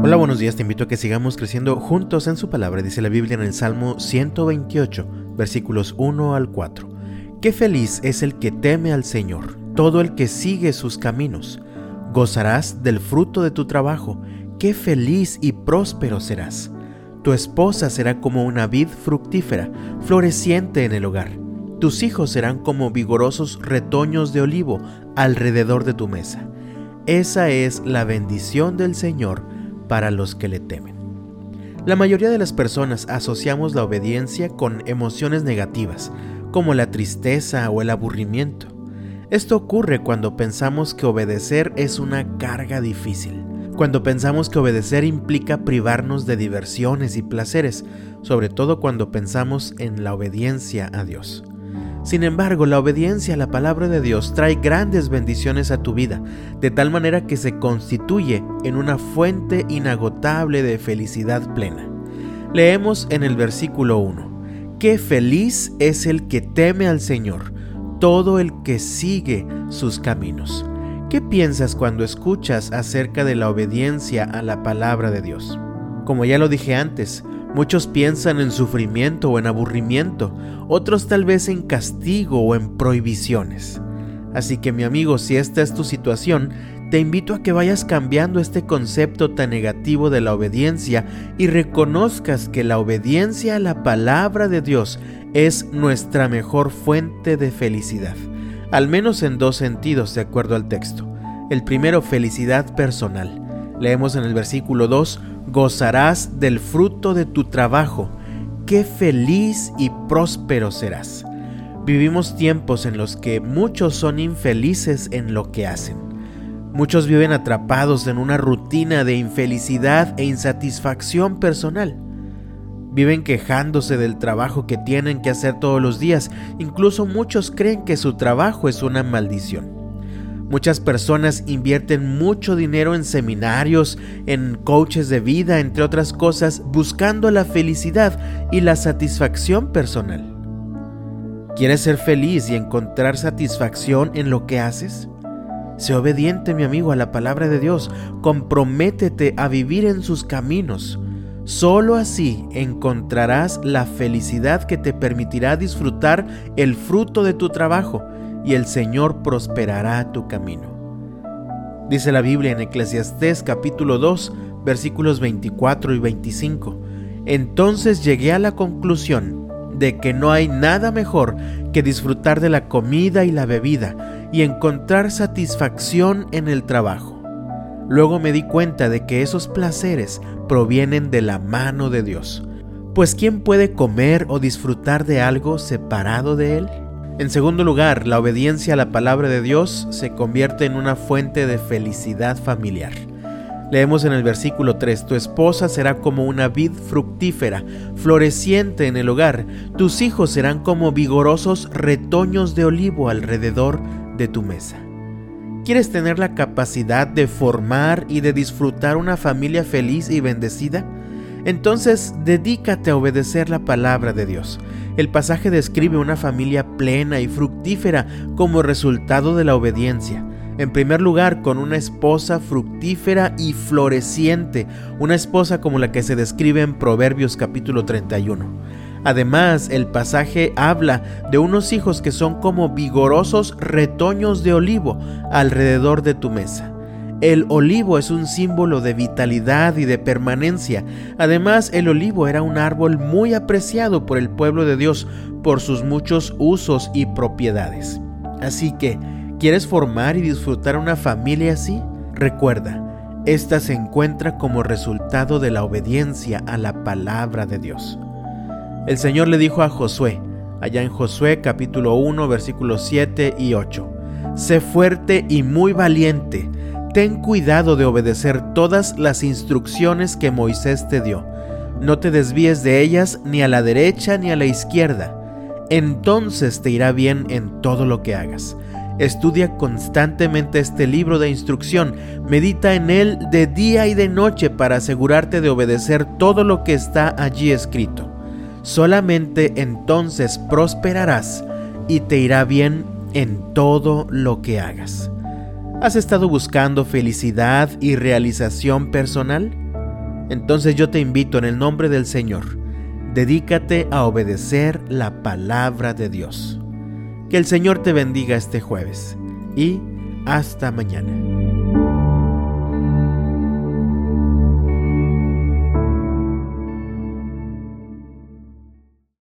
Hola, buenos días, te invito a que sigamos creciendo juntos en su palabra, dice la Biblia en el Salmo 128, versículos 1 al 4. Qué feliz es el que teme al Señor, todo el que sigue sus caminos. Gozarás del fruto de tu trabajo, qué feliz y próspero serás. Tu esposa será como una vid fructífera, floreciente en el hogar. Tus hijos serán como vigorosos retoños de olivo alrededor de tu mesa. Esa es la bendición del Señor para los que le temen. La mayoría de las personas asociamos la obediencia con emociones negativas, como la tristeza o el aburrimiento. Esto ocurre cuando pensamos que obedecer es una carga difícil, cuando pensamos que obedecer implica privarnos de diversiones y placeres, sobre todo cuando pensamos en la obediencia a Dios. Sin embargo, la obediencia a la palabra de Dios trae grandes bendiciones a tu vida, de tal manera que se constituye en una fuente inagotable de felicidad plena. Leemos en el versículo 1, Qué feliz es el que teme al Señor, todo el que sigue sus caminos. ¿Qué piensas cuando escuchas acerca de la obediencia a la palabra de Dios? Como ya lo dije antes, muchos piensan en sufrimiento o en aburrimiento, otros tal vez en castigo o en prohibiciones. Así que mi amigo, si esta es tu situación, te invito a que vayas cambiando este concepto tan negativo de la obediencia y reconozcas que la obediencia a la palabra de Dios es nuestra mejor fuente de felicidad, al menos en dos sentidos de acuerdo al texto. El primero, felicidad personal. Leemos en el versículo 2, gozarás del fruto de tu trabajo, qué feliz y próspero serás. Vivimos tiempos en los que muchos son infelices en lo que hacen. Muchos viven atrapados en una rutina de infelicidad e insatisfacción personal. Viven quejándose del trabajo que tienen que hacer todos los días. Incluso muchos creen que su trabajo es una maldición. Muchas personas invierten mucho dinero en seminarios, en coaches de vida, entre otras cosas, buscando la felicidad y la satisfacción personal. ¿Quieres ser feliz y encontrar satisfacción en lo que haces? Sé obediente, mi amigo, a la palabra de Dios. Comprométete a vivir en sus caminos. Solo así encontrarás la felicidad que te permitirá disfrutar el fruto de tu trabajo y el Señor prosperará tu camino. Dice la Biblia en Eclesiastés capítulo 2 versículos 24 y 25. Entonces llegué a la conclusión de que no hay nada mejor que disfrutar de la comida y la bebida y encontrar satisfacción en el trabajo. Luego me di cuenta de que esos placeres provienen de la mano de Dios. Pues ¿quién puede comer o disfrutar de algo separado de Él? En segundo lugar, la obediencia a la palabra de Dios se convierte en una fuente de felicidad familiar. Leemos en el versículo 3, tu esposa será como una vid fructífera, floreciente en el hogar, tus hijos serán como vigorosos retoños de olivo alrededor de tu mesa. ¿Quieres tener la capacidad de formar y de disfrutar una familia feliz y bendecida? Entonces dedícate a obedecer la palabra de Dios. El pasaje describe una familia plena y fructífera como resultado de la obediencia. En primer lugar, con una esposa fructífera y floreciente, una esposa como la que se describe en Proverbios capítulo 31. Además, el pasaje habla de unos hijos que son como vigorosos retoños de olivo alrededor de tu mesa. El olivo es un símbolo de vitalidad y de permanencia. Además, el olivo era un árbol muy apreciado por el pueblo de Dios por sus muchos usos y propiedades. Así que, ¿Quieres formar y disfrutar una familia así? Recuerda, esta se encuentra como resultado de la obediencia a la palabra de Dios. El Señor le dijo a Josué, allá en Josué capítulo 1 versículos 7 y 8, Sé fuerte y muy valiente, ten cuidado de obedecer todas las instrucciones que Moisés te dio, no te desvíes de ellas ni a la derecha ni a la izquierda, entonces te irá bien en todo lo que hagas. Estudia constantemente este libro de instrucción, medita en él de día y de noche para asegurarte de obedecer todo lo que está allí escrito. Solamente entonces prosperarás y te irá bien en todo lo que hagas. ¿Has estado buscando felicidad y realización personal? Entonces yo te invito en el nombre del Señor, dedícate a obedecer la palabra de Dios. Que el Señor te bendiga este jueves y hasta mañana.